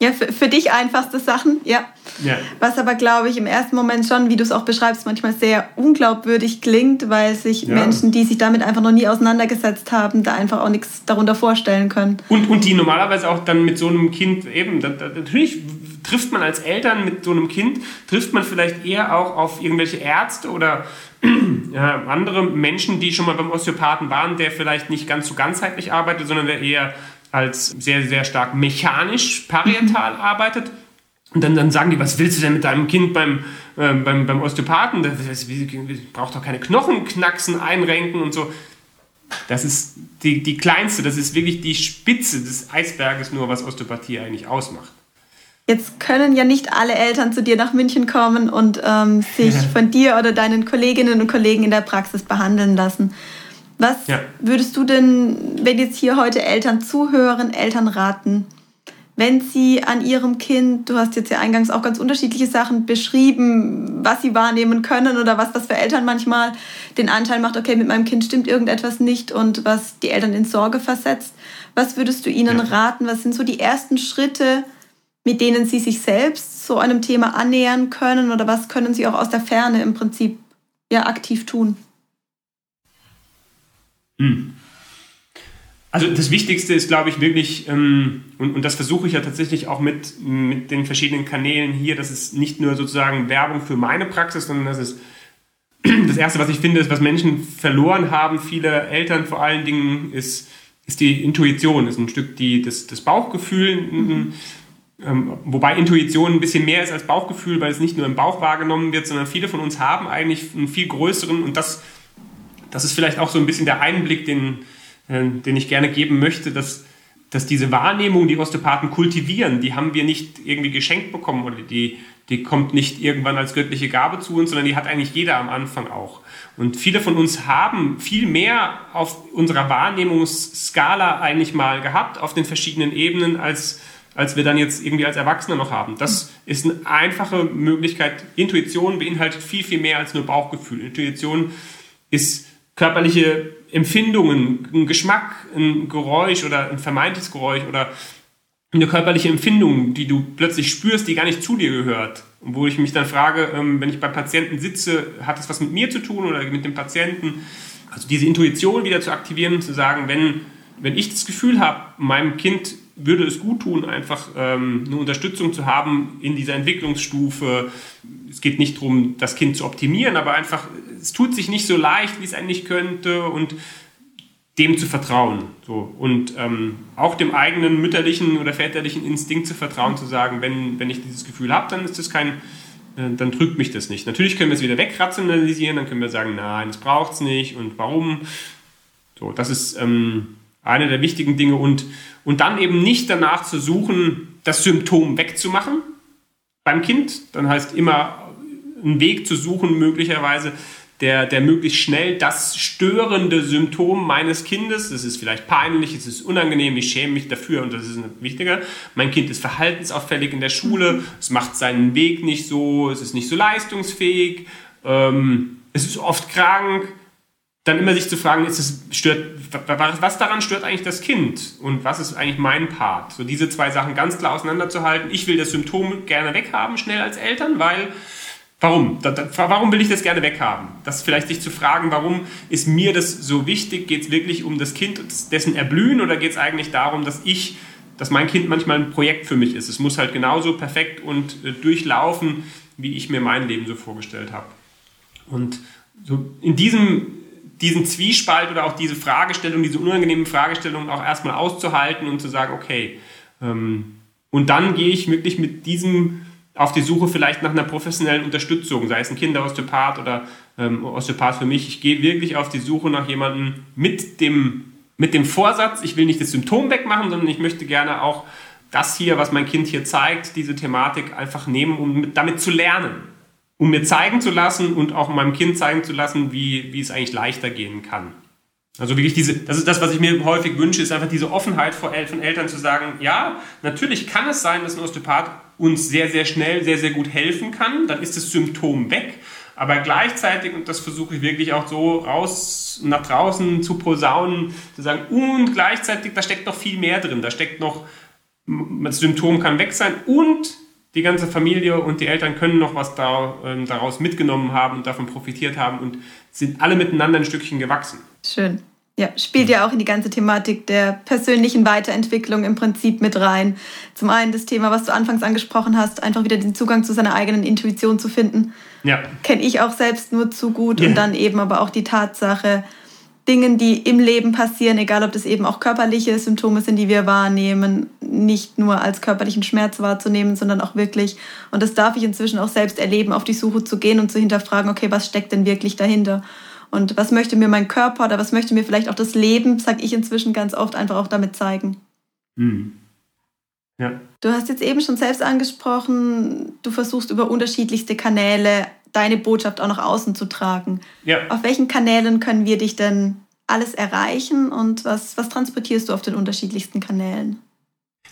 Speaker 1: Ja, für, für dich einfachste Sachen, ja. ja. Was aber, glaube ich, im ersten Moment schon, wie du es auch beschreibst, manchmal sehr unglaubwürdig klingt, weil sich ja. Menschen, die sich damit einfach noch nie auseinandergesetzt haben, da einfach auch nichts darunter vorstellen können.
Speaker 2: Und, und die normalerweise auch dann mit so einem Kind eben, da, da, natürlich trifft man als Eltern mit so einem Kind, trifft man vielleicht eher auch auf irgendwelche Ärzte oder ja, andere Menschen, die schon mal beim Osteopathen waren, der vielleicht nicht ganz so ganzheitlich arbeitet, sondern der eher als sehr, sehr stark mechanisch parietal mhm. arbeitet. Und dann, dann sagen die, was willst du denn mit deinem Kind beim, äh, beim, beim Osteopathen? Das, das, braucht doch keine Knochenknacksen einrenken und so. Das ist die, die kleinste, das ist wirklich die Spitze des Eisberges nur, was Osteopathie eigentlich ausmacht.
Speaker 1: Jetzt können ja nicht alle Eltern zu dir nach München kommen und ähm, sich von dir oder deinen Kolleginnen und Kollegen in der Praxis behandeln lassen. Was ja. würdest du denn, wenn jetzt hier heute Eltern zuhören, Eltern raten, wenn sie an ihrem Kind, du hast jetzt ja eingangs auch ganz unterschiedliche Sachen beschrieben, was sie wahrnehmen können oder was das für Eltern manchmal den Anteil macht, okay, mit meinem Kind stimmt irgendetwas nicht und was die Eltern in Sorge versetzt. Was würdest du ihnen ja. raten? Was sind so die ersten Schritte, mit denen sie sich selbst so einem Thema annähern können oder was können sie auch aus der Ferne im Prinzip ja aktiv tun?
Speaker 2: Hm. Also das Wichtigste ist, glaube ich, wirklich, ähm, und, und das versuche ich ja tatsächlich auch mit, mit den verschiedenen Kanälen hier, dass es nicht nur sozusagen Werbung für meine Praxis, sondern dass es das Erste, was ich finde, ist, was Menschen verloren haben, viele Eltern vor allen Dingen, ist, ist die Intuition, ist ein Stück die, das, das Bauchgefühl. Mhm. Ähm, wobei Intuition ein bisschen mehr ist als Bauchgefühl, weil es nicht nur im Bauch wahrgenommen wird, sondern viele von uns haben eigentlich einen viel größeren und das das ist vielleicht auch so ein bisschen der Einblick, den, äh, den ich gerne geben möchte, dass, dass diese Wahrnehmung, die Osteopathen kultivieren, die haben wir nicht irgendwie geschenkt bekommen oder die, die kommt nicht irgendwann als göttliche Gabe zu uns, sondern die hat eigentlich jeder am Anfang auch. Und viele von uns haben viel mehr auf unserer Wahrnehmungsskala eigentlich mal gehabt, auf den verschiedenen Ebenen, als, als wir dann jetzt irgendwie als Erwachsene noch haben. Das ist eine einfache Möglichkeit. Intuition beinhaltet viel, viel mehr als nur Bauchgefühl. Intuition ist körperliche Empfindungen, ein Geschmack, ein Geräusch oder ein vermeintes Geräusch oder eine körperliche Empfindung, die du plötzlich spürst, die gar nicht zu dir gehört. Und wo ich mich dann frage, ähm, wenn ich bei Patienten sitze, hat das was mit mir zu tun oder mit dem Patienten? Also diese Intuition wieder zu aktivieren und zu sagen, wenn, wenn ich das Gefühl habe, meinem Kind würde es gut tun, einfach ähm, eine Unterstützung zu haben in dieser Entwicklungsstufe. Es geht nicht darum, das Kind zu optimieren, aber einfach, es tut sich nicht so leicht, wie es eigentlich könnte und dem zu vertrauen. So. Und ähm, auch dem eigenen mütterlichen oder väterlichen Instinkt zu vertrauen, zu sagen, wenn, wenn ich dieses Gefühl habe, dann ist das kein, äh, dann drückt mich das nicht. Natürlich können wir es wieder wegrationalisieren, dann können wir sagen, nein, das braucht es nicht und warum. So, das ist ähm, eine der wichtigen Dinge und und dann eben nicht danach zu suchen, das Symptom wegzumachen beim Kind. Dann heißt immer einen Weg zu suchen, möglicherweise, der, der möglichst schnell das störende Symptom meines Kindes, das ist vielleicht peinlich, es ist unangenehm, ich schäme mich dafür und das ist wichtiger. Mein Kind ist verhaltensauffällig in der Schule, es macht seinen Weg nicht so, es ist nicht so leistungsfähig, ähm, es ist oft krank, dann immer sich zu fragen, ist es, stört, was daran stört eigentlich das Kind und was ist eigentlich mein Part? So diese zwei Sachen ganz klar auseinanderzuhalten. Ich will das Symptom gerne weghaben, schnell als Eltern, weil Warum? warum will ich das gerne weghaben? Das vielleicht sich zu fragen, warum ist mir das so wichtig? Geht es wirklich um das Kind dessen Erblühen oder geht es eigentlich darum, dass ich, dass mein Kind manchmal ein Projekt für mich ist? Es muss halt genauso perfekt und äh, durchlaufen, wie ich mir mein Leben so vorgestellt habe. Und so in diesem diesen Zwiespalt oder auch diese Fragestellung, diese unangenehmen Fragestellungen auch erstmal auszuhalten und zu sagen, okay, ähm, und dann gehe ich wirklich mit diesem auf die Suche vielleicht nach einer professionellen Unterstützung, sei es ein Kinderosteopath oder ähm, Osteopath für mich. Ich gehe wirklich auf die Suche nach jemandem mit dem, mit dem Vorsatz, ich will nicht das Symptom wegmachen, sondern ich möchte gerne auch das hier, was mein Kind hier zeigt, diese Thematik einfach nehmen, um mit, damit zu lernen. Um mir zeigen zu lassen und auch meinem Kind zeigen zu lassen, wie, wie es eigentlich leichter gehen kann. Also wirklich diese, das ist das, was ich mir häufig wünsche, ist einfach diese Offenheit von Eltern zu sagen, ja, natürlich kann es sein, dass ein Osteopath uns sehr, sehr schnell, sehr, sehr gut helfen kann. Dann ist das Symptom weg. Aber gleichzeitig, und das versuche ich wirklich auch so raus nach draußen zu posaunen, zu sagen, und gleichzeitig, da steckt noch viel mehr drin. Da steckt noch, das Symptom kann weg sein und die ganze Familie und die Eltern können noch was da, äh, daraus mitgenommen haben und davon profitiert haben und sind alle miteinander ein Stückchen gewachsen.
Speaker 1: Schön. Ja, spielt ja auch in die ganze Thematik der persönlichen Weiterentwicklung im Prinzip mit rein. Zum einen das Thema, was du anfangs angesprochen hast, einfach wieder den Zugang zu seiner eigenen Intuition zu finden. Ja. Kenne ich auch selbst nur zu gut. Ja. Und dann eben aber auch die Tatsache, Dingen, die im Leben passieren, egal ob das eben auch körperliche Symptome sind, die wir wahrnehmen, nicht nur als körperlichen Schmerz wahrzunehmen, sondern auch wirklich, und das darf ich inzwischen auch selbst erleben, auf die Suche zu gehen und zu hinterfragen, okay, was steckt denn wirklich dahinter? Und was möchte mir mein Körper oder was möchte mir vielleicht auch das Leben, sag ich inzwischen ganz oft, einfach auch damit zeigen. Mhm. Ja. Du hast jetzt eben schon selbst angesprochen, du versuchst über unterschiedlichste Kanäle deine Botschaft auch nach außen zu tragen. Ja. Auf welchen Kanälen können wir dich denn alles erreichen und was, was transportierst du auf den unterschiedlichsten Kanälen?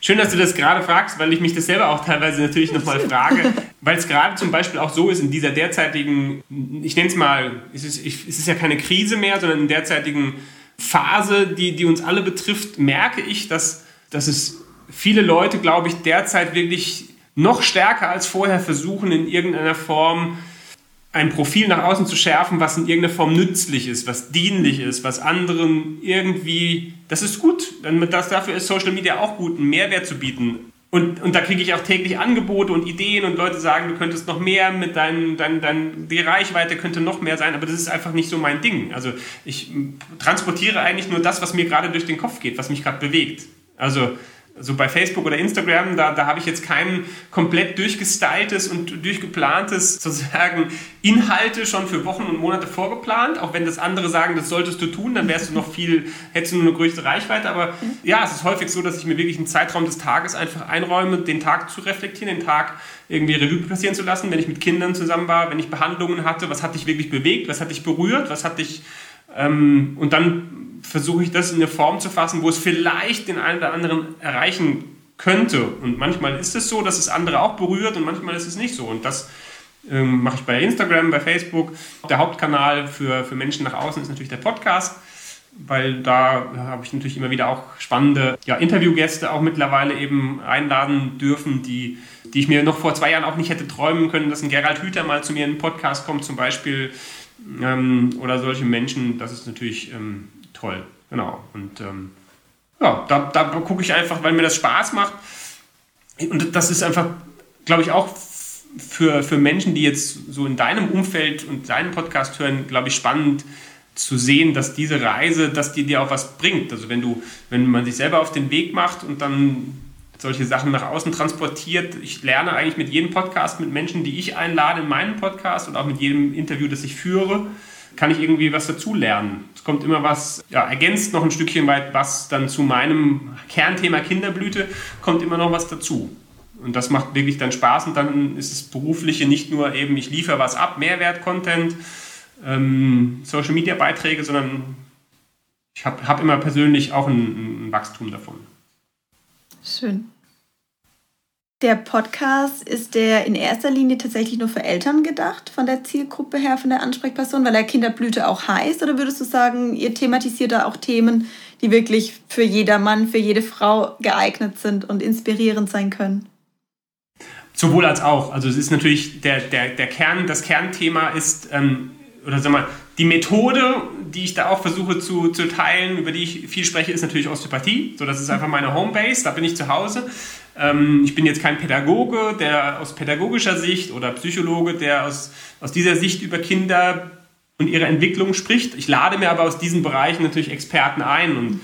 Speaker 2: Schön, dass du das gerade fragst, weil ich mich das selber auch teilweise natürlich nochmal frage, weil es gerade zum Beispiel auch so ist in dieser derzeitigen, ich nenne es mal, es ist, es ist ja keine Krise mehr, sondern in derzeitigen Phase, die, die uns alle betrifft, merke ich, dass, dass es viele Leute, glaube ich, derzeit wirklich noch stärker als vorher versuchen, in irgendeiner Form ein Profil nach außen zu schärfen, was in irgendeiner Form nützlich ist, was dienlich ist, was anderen irgendwie, das ist gut. Das, dafür ist Social Media auch gut, einen Mehrwert zu bieten. Und, und da kriege ich auch täglich Angebote und Ideen und Leute sagen, du könntest noch mehr mit deinen, dein, dein, die Reichweite könnte noch mehr sein, aber das ist einfach nicht so mein Ding. Also ich transportiere eigentlich nur das, was mir gerade durch den Kopf geht, was mich gerade bewegt. Also so bei Facebook oder Instagram, da, da habe ich jetzt kein komplett durchgestyltes und durchgeplantes sozusagen Inhalte schon für Wochen und Monate vorgeplant. Auch wenn das andere sagen, das solltest du tun, dann wärst du noch viel, hättest du nur eine größere Reichweite. Aber ja, es ist häufig so, dass ich mir wirklich einen Zeitraum des Tages einfach einräume, den Tag zu reflektieren, den Tag irgendwie Revue passieren zu lassen, wenn ich mit Kindern zusammen war, wenn ich Behandlungen hatte, was hat dich wirklich bewegt, was hat dich berührt, was hat dich ähm, und dann versuche ich das in eine Form zu fassen, wo es vielleicht den einen oder anderen erreichen könnte. Und manchmal ist es so, dass es andere auch berührt und manchmal ist es nicht so. Und das ähm, mache ich bei Instagram, bei Facebook. Der Hauptkanal für, für Menschen nach außen ist natürlich der Podcast, weil da habe ich natürlich immer wieder auch spannende ja, Interviewgäste auch mittlerweile eben einladen dürfen, die, die ich mir noch vor zwei Jahren auch nicht hätte träumen können, dass ein Gerald Hüther mal zu mir in den Podcast kommt zum Beispiel. Ähm, oder solche Menschen, das ist natürlich ähm, toll. Genau. Und ähm, ja, da, da gucke ich einfach, weil mir das Spaß macht. Und das ist einfach, glaube ich, auch für, für Menschen, die jetzt so in deinem Umfeld und deinen Podcast hören, glaube ich, spannend zu sehen, dass diese Reise, dass die dir auch was bringt. Also wenn du, wenn man sich selber auf den Weg macht und dann solche Sachen nach außen transportiert. Ich lerne eigentlich mit jedem Podcast, mit Menschen, die ich einlade in meinen Podcast und auch mit jedem Interview, das ich führe, kann ich irgendwie was dazulernen. Es kommt immer was, ja, ergänzt noch ein Stückchen weit was dann zu meinem Kernthema Kinderblüte, kommt immer noch was dazu. Und das macht wirklich dann Spaß und dann ist das Berufliche nicht nur eben, ich liefere was ab, Mehrwert-Content, ähm, Social-Media-Beiträge, sondern ich habe hab immer persönlich auch ein, ein Wachstum davon.
Speaker 1: Schön. Der Podcast ist der in erster Linie tatsächlich nur für Eltern gedacht, von der Zielgruppe her, von der Ansprechperson, weil er Kinderblüte auch heißt? Oder würdest du sagen, ihr thematisiert da auch Themen, die wirklich für jeder Mann, für jede Frau geeignet sind und inspirierend sein können?
Speaker 2: Sowohl als auch. Also es ist natürlich der, der, der Kern, das Kernthema ist, ähm, oder sag mal, die Methode, die ich da auch versuche zu, zu teilen, über die ich viel spreche, ist natürlich Osteopathie. So, das ist einfach meine Homebase, da bin ich zu Hause. Ähm, ich bin jetzt kein Pädagoge, der aus pädagogischer Sicht oder Psychologe, der aus, aus dieser Sicht über Kinder und ihre Entwicklung spricht. Ich lade mir aber aus diesen Bereichen natürlich Experten ein und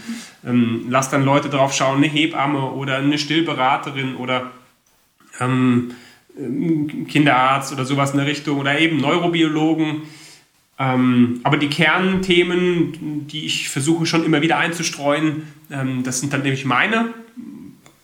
Speaker 2: ähm, lasse dann Leute drauf schauen, eine Hebamme oder eine Stillberaterin oder ähm, Kinderarzt oder sowas in der Richtung oder eben Neurobiologen. Ähm, aber die Kernthemen, die ich versuche schon immer wieder einzustreuen, ähm, das sind dann nämlich meine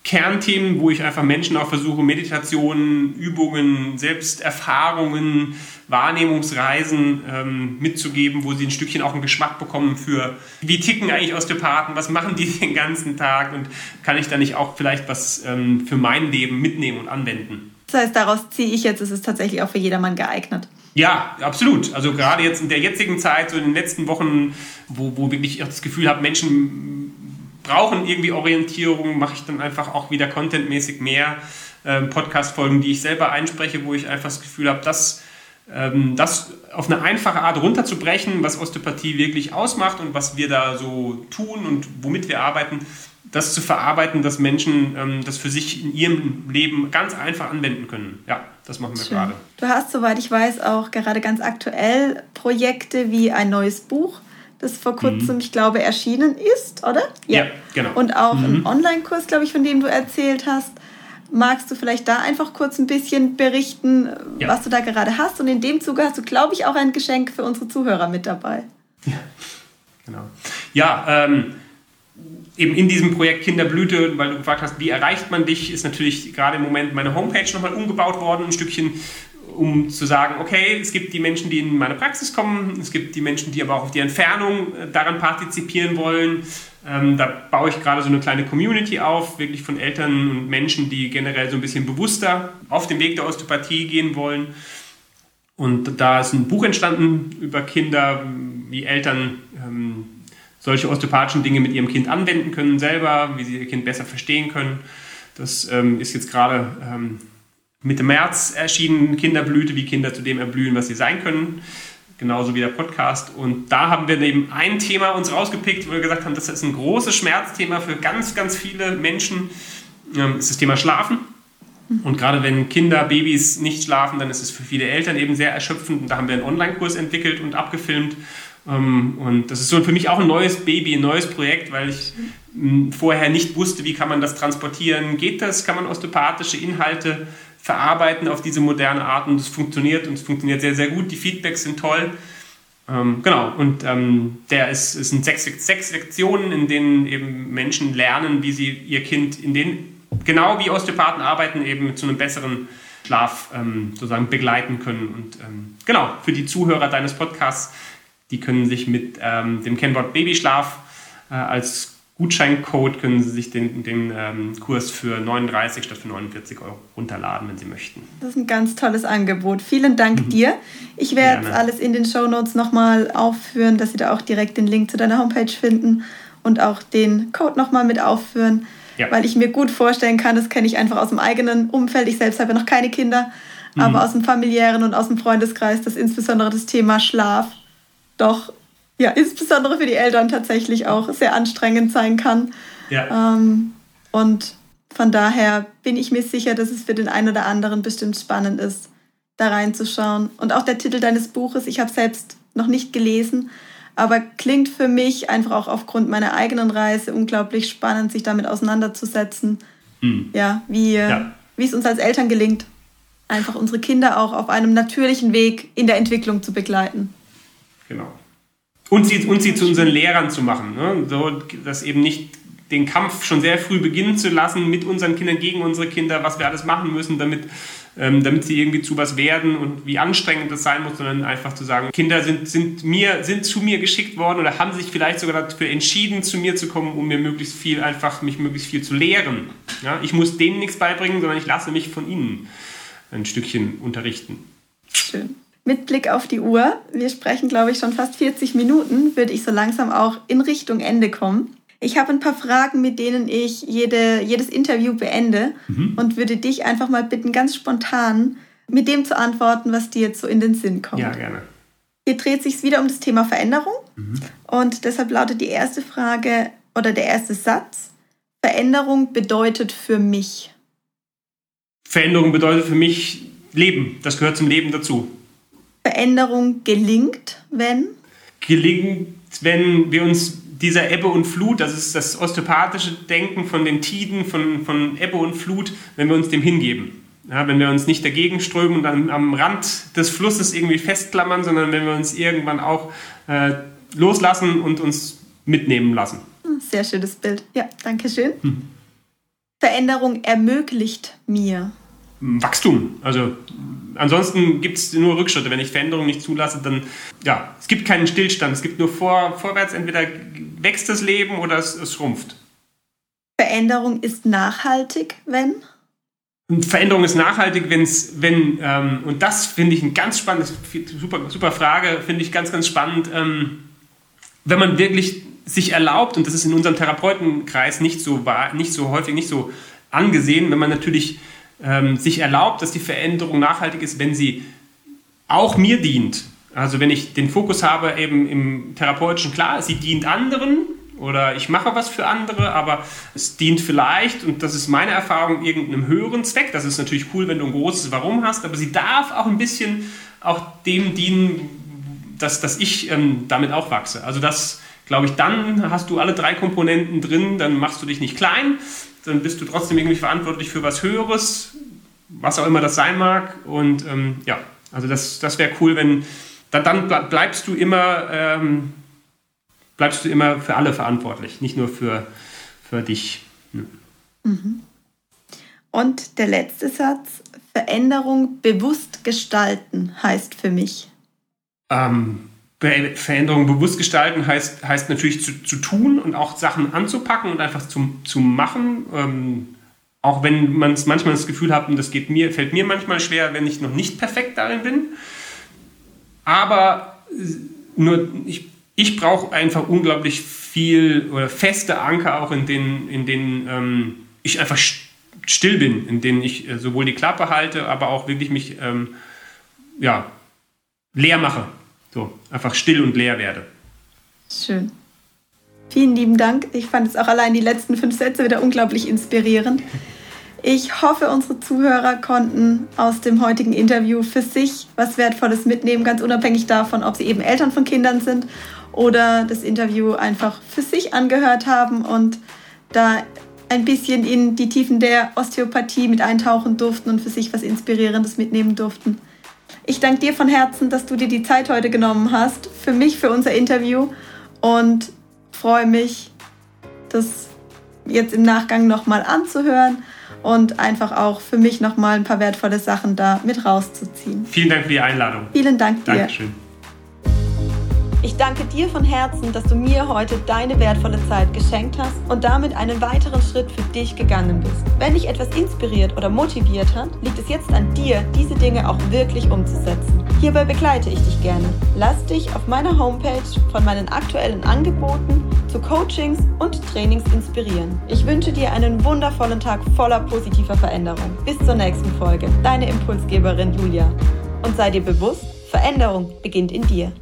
Speaker 2: Kernthemen, wo ich einfach Menschen auch versuche, Meditationen, Übungen, Selbsterfahrungen, Wahrnehmungsreisen ähm, mitzugeben, wo sie ein Stückchen auch einen Geschmack bekommen für, wie ticken eigentlich Osteopathen, was machen die den ganzen Tag und kann ich da nicht auch vielleicht was ähm, für mein Leben mitnehmen und anwenden.
Speaker 1: Das heißt, daraus ziehe ich jetzt, es ist tatsächlich auch für jedermann geeignet.
Speaker 2: Ja, absolut. Also gerade jetzt in der jetzigen Zeit, so in den letzten Wochen, wo, wo wirklich ich das Gefühl habe, Menschen brauchen irgendwie Orientierung, mache ich dann einfach auch wieder contentmäßig mehr ähm, Podcast-Folgen, die ich selber einspreche, wo ich einfach das Gefühl habe, dass ähm, das auf eine einfache Art runterzubrechen, was Osteopathie wirklich ausmacht und was wir da so tun und womit wir arbeiten, das zu verarbeiten, dass Menschen ähm, das für sich in ihrem Leben ganz einfach anwenden können. Ja, das machen wir Schön. gerade.
Speaker 1: Du hast, soweit ich weiß, auch gerade ganz aktuell Projekte wie ein neues Buch das vor kurzem, mhm. ich glaube, erschienen ist, oder?
Speaker 2: Ja, ja genau.
Speaker 1: Und auch mhm. ein Online-Kurs, glaube ich, von dem du erzählt hast. Magst du vielleicht da einfach kurz ein bisschen berichten, ja. was du da gerade hast? Und in dem Zuge hast du, glaube ich, auch ein Geschenk für unsere Zuhörer mit dabei.
Speaker 2: Ja, genau. Ja, ähm, eben in diesem Projekt Kinderblüte, weil du gefragt hast, wie erreicht man dich, ist natürlich gerade im Moment meine Homepage nochmal umgebaut worden, ein Stückchen um zu sagen, okay, es gibt die Menschen, die in meine Praxis kommen, es gibt die Menschen, die aber auch auf die Entfernung äh, daran partizipieren wollen. Ähm, da baue ich gerade so eine kleine Community auf, wirklich von Eltern und Menschen, die generell so ein bisschen bewusster auf den Weg der Osteopathie gehen wollen. Und da ist ein Buch entstanden über Kinder, wie Eltern ähm, solche osteopathischen Dinge mit ihrem Kind anwenden können selber, wie sie ihr Kind besser verstehen können. Das ähm, ist jetzt gerade ähm, Mitte März erschienen Kinderblüte, wie Kinder zu dem erblühen, was sie sein können. Genauso wie der Podcast. Und da haben wir eben ein Thema uns rausgepickt, wo wir gesagt haben, das ist ein großes Schmerzthema für ganz, ganz viele Menschen. Das ähm, ist das Thema Schlafen. Und gerade wenn Kinder, Babys nicht schlafen, dann ist es für viele Eltern eben sehr erschöpfend. Und da haben wir einen Online-Kurs entwickelt und abgefilmt. Ähm, und das ist so für mich auch ein neues Baby, ein neues Projekt, weil ich vorher nicht wusste, wie kann man das transportieren. Geht das? Kann man osteopathische Inhalte verarbeiten auf diese moderne Art und es funktioniert und es funktioniert sehr, sehr gut. Die Feedbacks sind toll. Ähm, genau, und ähm, der ist, es sind sechs, sechs Lektionen, in denen eben Menschen lernen, wie sie ihr Kind in den, genau wie Osteopathen arbeiten, eben zu einem besseren Schlaf ähm, sozusagen begleiten können. Und ähm, genau, für die Zuhörer deines Podcasts, die können sich mit ähm, dem Kennwort Babyschlaf äh, als Gutscheincode können Sie sich den, den ähm, Kurs für 39 statt für 49 Euro runterladen, wenn Sie möchten.
Speaker 1: Das ist ein ganz tolles Angebot. Vielen Dank mhm. dir. Ich werde alles in den Show Notes nochmal aufführen, dass Sie da auch direkt den Link zu deiner Homepage finden und auch den Code nochmal mit aufführen, ja. weil ich mir gut vorstellen kann, das kenne ich einfach aus dem eigenen Umfeld. Ich selbst habe ja noch keine Kinder, mhm. aber aus dem familiären und aus dem Freundeskreis, dass insbesondere das Thema Schlaf doch ja, insbesondere für die Eltern tatsächlich auch sehr anstrengend sein kann. Ja. Ähm, und von daher bin ich mir sicher, dass es für den einen oder anderen bestimmt spannend ist, da reinzuschauen. Und auch der Titel deines Buches, ich habe selbst noch nicht gelesen, aber klingt für mich einfach auch aufgrund meiner eigenen Reise unglaublich spannend, sich damit auseinanderzusetzen. Mhm. Ja, wie, ja. wie es uns als Eltern gelingt, einfach unsere Kinder auch auf einem natürlichen Weg in der Entwicklung zu begleiten.
Speaker 2: Genau. Und sie, und sie zu unseren Lehrern zu machen. Ne? So, dass eben nicht den Kampf schon sehr früh beginnen zu lassen mit unseren Kindern, gegen unsere Kinder, was wir alles machen müssen, damit, ähm, damit sie irgendwie zu was werden und wie anstrengend das sein muss, sondern einfach zu sagen, Kinder sind, sind, mir, sind zu mir geschickt worden oder haben sich vielleicht sogar dafür entschieden, zu mir zu kommen, um mir möglichst viel, einfach mich möglichst viel zu lehren. Ja? Ich muss denen nichts beibringen, sondern ich lasse mich von ihnen ein Stückchen unterrichten.
Speaker 1: Schön. Mit Blick auf die Uhr, wir sprechen, glaube ich, schon fast 40 Minuten, würde ich so langsam auch in Richtung Ende kommen. Ich habe ein paar Fragen, mit denen ich jede, jedes Interview beende mhm. und würde dich einfach mal bitten, ganz spontan mit dem zu antworten, was dir jetzt so in den Sinn kommt.
Speaker 2: Ja, gerne.
Speaker 1: Hier dreht sich wieder um das Thema Veränderung mhm. und deshalb lautet die erste Frage oder der erste Satz: Veränderung bedeutet für mich.
Speaker 2: Veränderung bedeutet für mich Leben. Das gehört zum Leben dazu.
Speaker 1: Veränderung gelingt, wenn?
Speaker 2: Gelingt, wenn wir uns dieser Ebbe und Flut, das ist das osteopathische Denken von den Tiden, von, von Ebbe und Flut, wenn wir uns dem hingeben. Ja, wenn wir uns nicht dagegen strömen und dann am Rand des Flusses irgendwie festklammern, sondern wenn wir uns irgendwann auch äh, loslassen und uns mitnehmen lassen.
Speaker 1: Sehr schönes Bild. Ja, danke schön. Hm. Veränderung ermöglicht mir.
Speaker 2: Wachstum. Also ansonsten gibt es nur Rückschritte. Wenn ich Veränderungen nicht zulasse, dann ja, es gibt keinen Stillstand. Es gibt nur vor, vorwärts. Entweder wächst das Leben oder es, es schrumpft.
Speaker 1: Veränderung ist nachhaltig, wenn?
Speaker 2: Veränderung ist nachhaltig, wenn's, wenn, ähm, und das finde ich ein ganz spannendes, super, super Frage, finde ich ganz, ganz spannend, ähm, wenn man wirklich sich erlaubt, und das ist in unserem Therapeutenkreis nicht so, nicht so häufig, nicht so angesehen, wenn man natürlich ähm, sich erlaubt, dass die Veränderung nachhaltig ist, wenn sie auch mir dient. Also wenn ich den Fokus habe eben im therapeutischen, klar, sie dient anderen oder ich mache was für andere, aber es dient vielleicht, und das ist meine Erfahrung, irgendeinem höheren Zweck. Das ist natürlich cool, wenn du ein großes Warum hast, aber sie darf auch ein bisschen auch dem dienen, dass, dass ich ähm, damit auch wachse. Also das, glaube ich, dann hast du alle drei Komponenten drin, dann machst du dich nicht klein, dann bist du trotzdem irgendwie verantwortlich für was Höheres, was auch immer das sein mag. Und ähm, ja, also das, das wäre cool, wenn dann, dann bleibst du immer ähm, bleibst du immer für alle verantwortlich, nicht nur für, für dich. Mhm.
Speaker 1: Und der letzte Satz, Veränderung bewusst gestalten heißt für mich.
Speaker 2: Ähm, Veränderung bewusst gestalten heißt, heißt natürlich zu, zu tun und auch Sachen anzupacken und einfach zu, zu machen. Ähm, auch wenn man manchmal das Gefühl hat, und das geht mir, fällt mir manchmal schwer, wenn ich noch nicht perfekt darin bin. Aber nur ich, ich brauche einfach unglaublich viel oder feste Anker auch, in denen, in denen ähm, ich einfach still bin, in denen ich äh, sowohl die Klappe halte, aber auch wirklich mich ähm, ja, leer mache so, einfach still und leer werde.
Speaker 1: Schön. Vielen lieben Dank. Ich fand es auch allein die letzten fünf Sätze wieder unglaublich inspirierend. Ich hoffe, unsere Zuhörer konnten aus dem heutigen Interview für sich was Wertvolles mitnehmen, ganz unabhängig davon, ob sie eben Eltern von Kindern sind oder das Interview einfach für sich angehört haben und da ein bisschen in die Tiefen der Osteopathie mit eintauchen durften und für sich was Inspirierendes mitnehmen durften. Ich danke dir von Herzen, dass du dir die Zeit heute genommen hast, für mich, für unser Interview und freue mich, das jetzt im Nachgang nochmal anzuhören und einfach auch für mich nochmal ein paar wertvolle Sachen da mit rauszuziehen.
Speaker 2: Vielen Dank für die Einladung.
Speaker 1: Vielen Dank dir.
Speaker 2: Dankeschön.
Speaker 1: Danke dir von Herzen, dass du mir heute deine wertvolle Zeit geschenkt hast und damit einen weiteren Schritt für dich gegangen bist. Wenn dich etwas inspiriert oder motiviert hat, liegt es jetzt an dir, diese Dinge auch wirklich umzusetzen. Hierbei begleite ich dich gerne. Lass dich auf meiner Homepage von meinen aktuellen Angeboten zu Coachings und Trainings inspirieren. Ich wünsche dir einen wundervollen Tag voller positiver Veränderung. Bis zur nächsten Folge. Deine Impulsgeberin Julia. Und sei dir bewusst, Veränderung beginnt in dir.